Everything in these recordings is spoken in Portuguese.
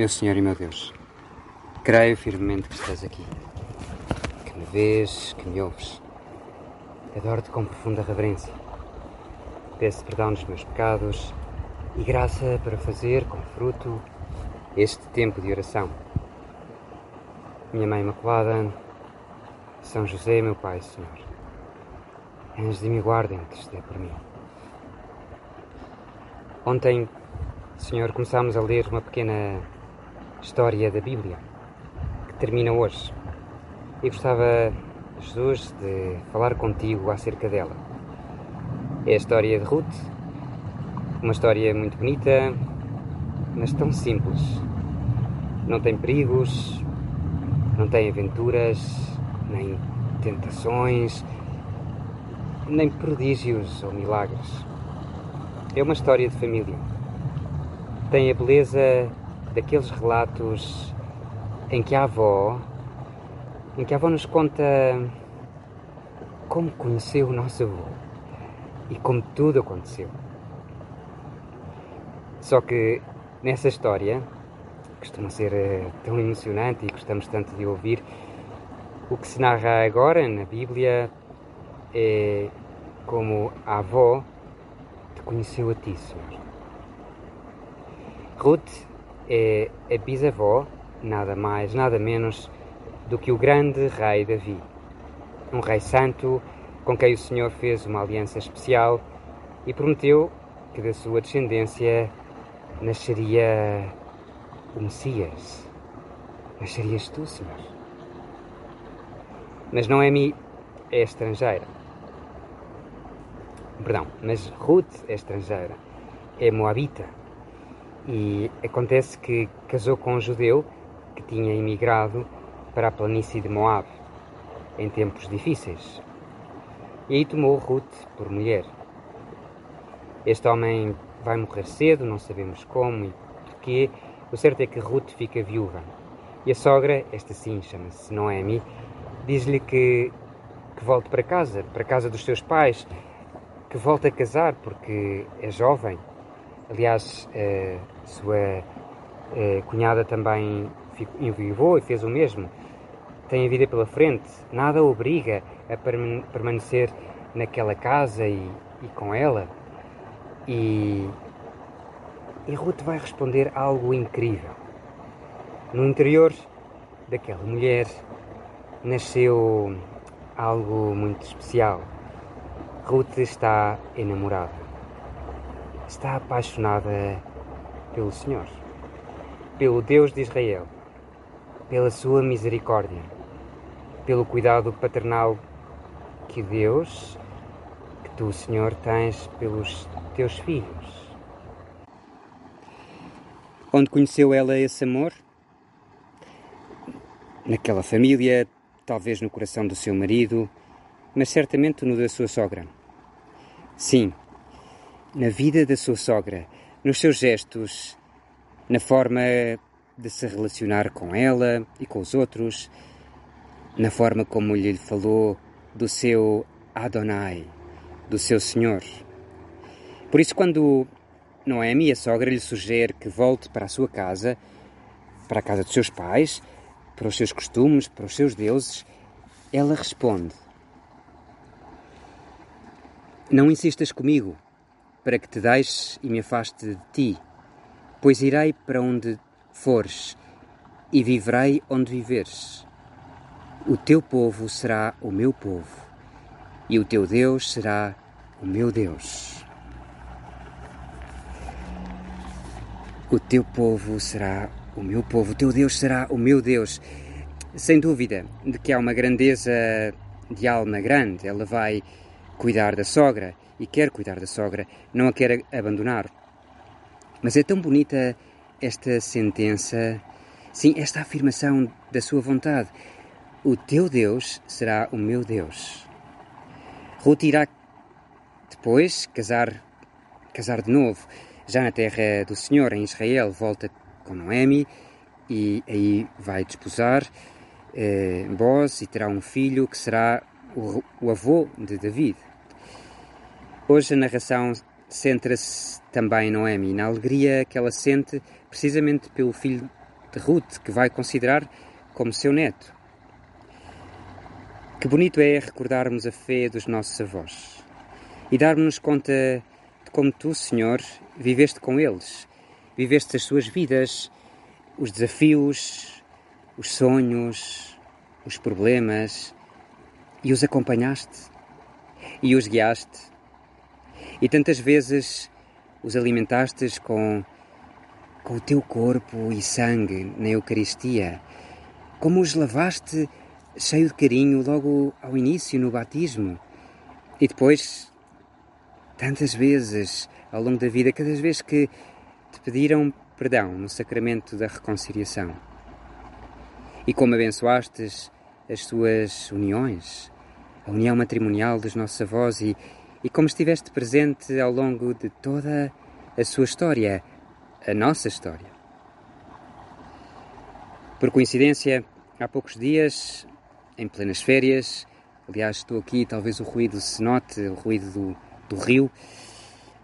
Meu Senhor e meu Deus, creio firmemente que estás aqui, que me vês, que me ouves. Adoro-te com profunda reverência. Peço perdão dos meus pecados e graça para fazer com fruto este tempo de oração. Minha Mãe Imaculada, São José, meu Pai, Senhor, anjos de me guardem que esteja por mim. Ontem, Senhor, começámos a ler uma pequena história da Bíblia, que termina hoje. E gostava, Jesus, de falar contigo acerca dela. É a história de Ruth, uma história muito bonita, mas tão simples. Não tem perigos, não tem aventuras, nem tentações, nem prodígios ou milagres. É uma história de família. Tem a beleza daqueles relatos em que a avó, em que a avó nos conta como conheceu o nosso avô e como tudo aconteceu. Só que nessa história, que costuma ser eh, tão emocionante e gostamos tanto de ouvir, o que se narra agora na Bíblia é como a avó te conheceu a ti, Senhor. Ruth é a bisavó, nada mais, nada menos do que o grande rei Davi. Um rei santo com quem o Senhor fez uma aliança especial e prometeu que da sua descendência nasceria o Messias. Nascerias tu, Senhor. Mas Noemi é estrangeira. Perdão, mas Ruth é estrangeira. É moabita e acontece que casou com um judeu que tinha emigrado para a planície de Moab em tempos difíceis. E aí tomou Ruth por mulher. Este homem vai morrer cedo, não sabemos como e porquê. O certo é que Ruth fica viúva. E a sogra, esta sim chama-se Noemi, diz-lhe que, que volte para casa, para a casa dos seus pais, que volte a casar porque é jovem Aliás, a sua cunhada também enviou e fez o mesmo. Tem a vida pela frente, nada obriga a permanecer naquela casa e, e com ela. E, e Ruth vai responder algo incrível. No interior daquela mulher nasceu algo muito especial. Ruth está enamorada está apaixonada pelo Senhor, pelo Deus de Israel, pela sua misericórdia, pelo cuidado paternal que Deus, que tu, Senhor, tens pelos teus filhos. Onde conheceu ela esse amor? Naquela família, talvez no coração do seu marido, mas certamente no da sua sogra. Sim, na vida da sua sogra, nos seus gestos, na forma de se relacionar com ela e com os outros, na forma como lhe falou do seu Adonai, do seu Senhor. Por isso, quando Noemi, a sogra, lhe sugere que volte para a sua casa, para a casa dos seus pais, para os seus costumes, para os seus deuses, ela responde: Não insistas comigo para que te deixe e me afaste de ti, pois irei para onde fores e viverei onde viveres. O teu povo será o meu povo e o teu Deus será o meu Deus. O teu povo será o meu povo, o teu Deus será o meu Deus. Sem dúvida de que há uma grandeza de alma grande, ela vai cuidar da sogra e quer cuidar da sogra, não a quer abandonar. Mas é tão bonita esta sentença, sim, esta afirmação da sua vontade. O teu Deus será o meu Deus. Ruth irá depois casar, casar de novo, já na terra do Senhor, em Israel, volta com Noemi e aí vai desposar eh, e terá um filho que será o, o avô de David. Hoje a narração centra-se também em Noemi, na alegria que ela sente precisamente pelo filho de Ruth, que vai considerar como seu neto. Que bonito é recordarmos a fé dos nossos avós e darmos-nos conta de como tu, Senhor, viveste com eles, viveste as suas vidas, os desafios, os sonhos, os problemas e os acompanhaste e os guiaste e tantas vezes os alimentastes com, com o teu corpo e sangue na Eucaristia, como os lavaste cheio de carinho logo ao início no batismo? E depois tantas vezes ao longo da vida, cada vez que te pediram perdão no sacramento da reconciliação. E como abençoastes as suas uniões, a união matrimonial dos nossos avós e, e como estiveste presente ao longo de toda a sua história, a nossa história. Por coincidência, há poucos dias, em plenas férias, aliás, estou aqui, talvez o ruído se note, o ruído do, do rio,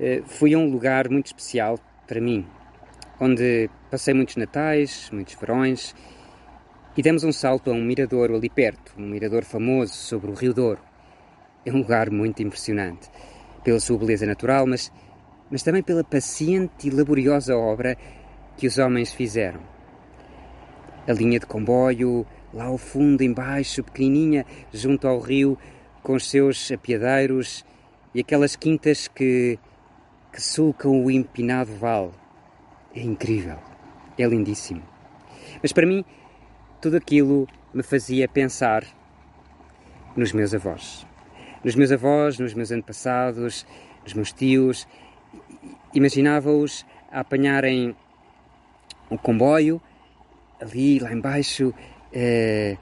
eh, fui a um lugar muito especial para mim, onde passei muitos natais, muitos verões, e demos um salto a um miradouro ali perto, um mirador famoso sobre o Rio Douro. É um lugar muito impressionante, pela sua beleza natural, mas, mas também pela paciente e laboriosa obra que os homens fizeram. A linha de comboio, lá ao fundo, embaixo, pequenininha, junto ao rio, com os seus apiadeiros e aquelas quintas que, que sulcam o empinado vale. É incrível, é lindíssimo. Mas para mim, tudo aquilo me fazia pensar nos meus avós nos meus avós, nos meus antepassados, nos meus tios. Imaginava-os a apanharem o comboio ali lá embaixo, eh,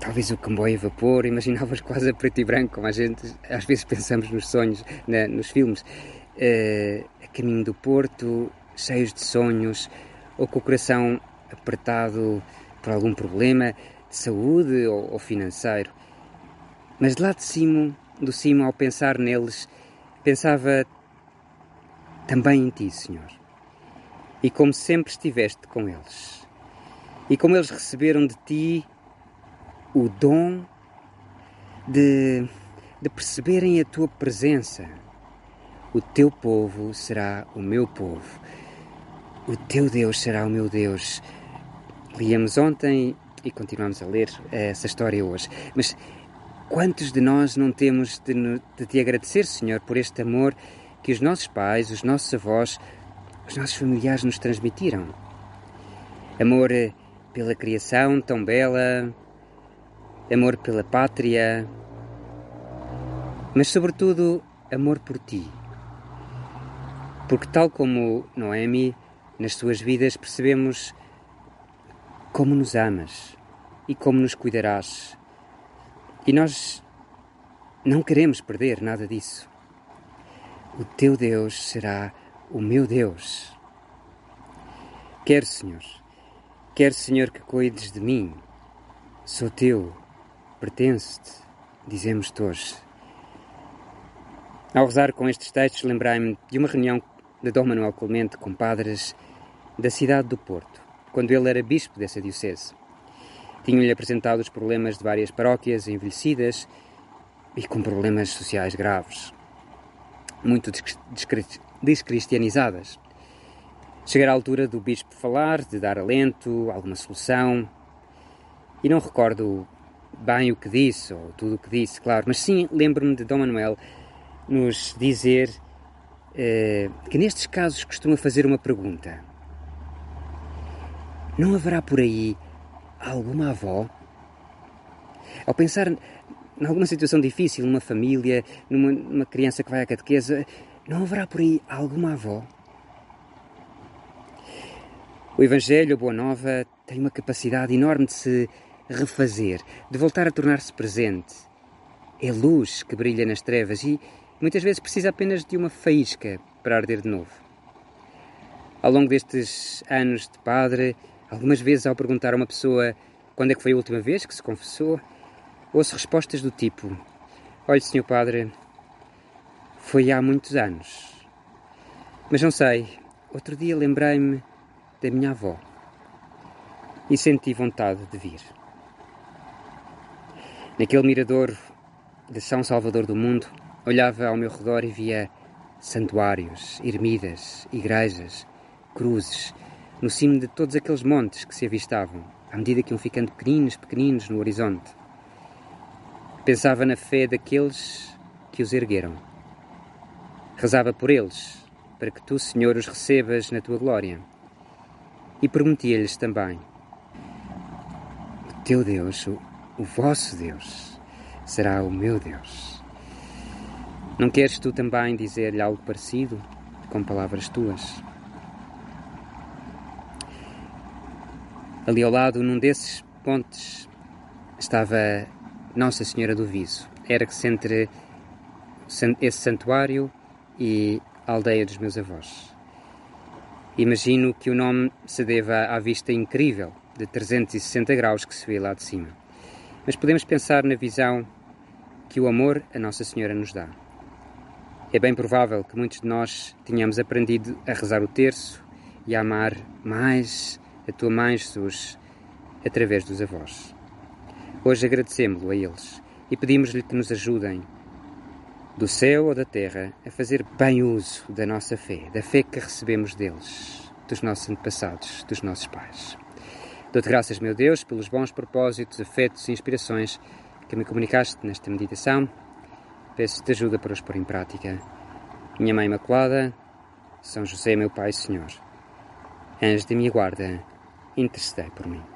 talvez o comboio a vapor, imaginava-os quase a preto e branco, como a gente às vezes pensamos nos sonhos, né, nos filmes, eh, a caminho do porto, cheios de sonhos, ou com o coração apertado por algum problema de saúde ou, ou financeiro. Mas lá de cima, do cimo, ao pensar neles, pensava também em ti, Senhor. E como sempre estiveste com eles. E como eles receberam de ti o dom de, de perceberem a tua presença. O teu povo será o meu povo. O teu Deus será o meu Deus. Líamos ontem e continuamos a ler essa história hoje. Mas Quantos de nós não temos de, de te agradecer, Senhor, por este amor que os nossos pais, os nossos avós, os nossos familiares nos transmitiram? Amor eh, pela criação tão bela, amor pela pátria, mas, sobretudo, amor por ti. Porque, tal como Noemi, nas suas vidas percebemos como nos amas e como nos cuidarás e nós não queremos perder nada disso. O teu Deus será o meu Deus. Quero, Senhor, quero, Senhor, que cuides de mim. Sou teu, pertence-te, dizemos-te hoje. Ao rezar com estes textos, lembrei-me de uma reunião de Dom Manuel Clemente com padres da cidade do Porto, quando ele era bispo dessa diocese. Tinham-lhe apresentado os problemas de várias paróquias envelhecidas e com problemas sociais graves, muito descristianizadas. Chegar à altura do bispo falar, de dar alento, alguma solução, e não recordo bem o que disse, ou tudo o que disse, claro, mas sim lembro-me de Dom Manuel nos dizer eh, que nestes casos costuma fazer uma pergunta. Não haverá por aí alguma avó? Ao pensar em alguma situação difícil, numa família, numa, numa criança que vai à catequese, não haverá por aí alguma avó? O Evangelho, a Boa Nova, tem uma capacidade enorme de se refazer, de voltar a tornar-se presente. É luz que brilha nas trevas e muitas vezes precisa apenas de uma faísca para arder de novo. Ao longo destes anos de padre, algumas vezes ao perguntar a uma pessoa quando é que foi a última vez que se confessou, ouço respostas do tipo: Olhe, senhor padre, foi há muitos anos. Mas não sei, outro dia lembrei-me da minha avó e senti vontade de vir. Naquele mirador de São Salvador do Mundo, olhava ao meu redor e via santuários, ermidas, igrejas, cruzes, no cimo de todos aqueles montes que se avistavam, à medida que iam ficando pequeninos, pequeninos no horizonte. Pensava na fé daqueles que os ergueram. Rezava por eles, para que tu, Senhor, os recebas na tua glória e perguntia-lhes também: O teu Deus, o, o vosso Deus, será o meu Deus. Não queres tu também dizer-lhe algo parecido, com palavras tuas? Ali ao lado, num desses pontes, estava Nossa Senhora do Viso. Era-se entre esse santuário e a aldeia dos meus avós. Imagino que o nome se deva à vista incrível de 360 graus que se vê lá de cima. Mas podemos pensar na visão que o amor a Nossa Senhora nos dá. É bem provável que muitos de nós tenhamos aprendido a rezar o terço e a amar mais a tua mãe, Jesus, através dos avós. Hoje agradecemos-lo a eles e pedimos-lhe que nos ajudem do céu ou da terra, a fazer bem uso da nossa fé, da fé que recebemos deles, dos nossos antepassados, dos nossos pais. Dou-te graças, meu Deus, pelos bons propósitos, afetos e inspirações que me comunicaste nesta meditação. Peço-te ajuda para os pôr em prática. Minha Mãe Imaculada, São José, meu Pai e Senhor, anjo de minha guarda, intercedei por mim.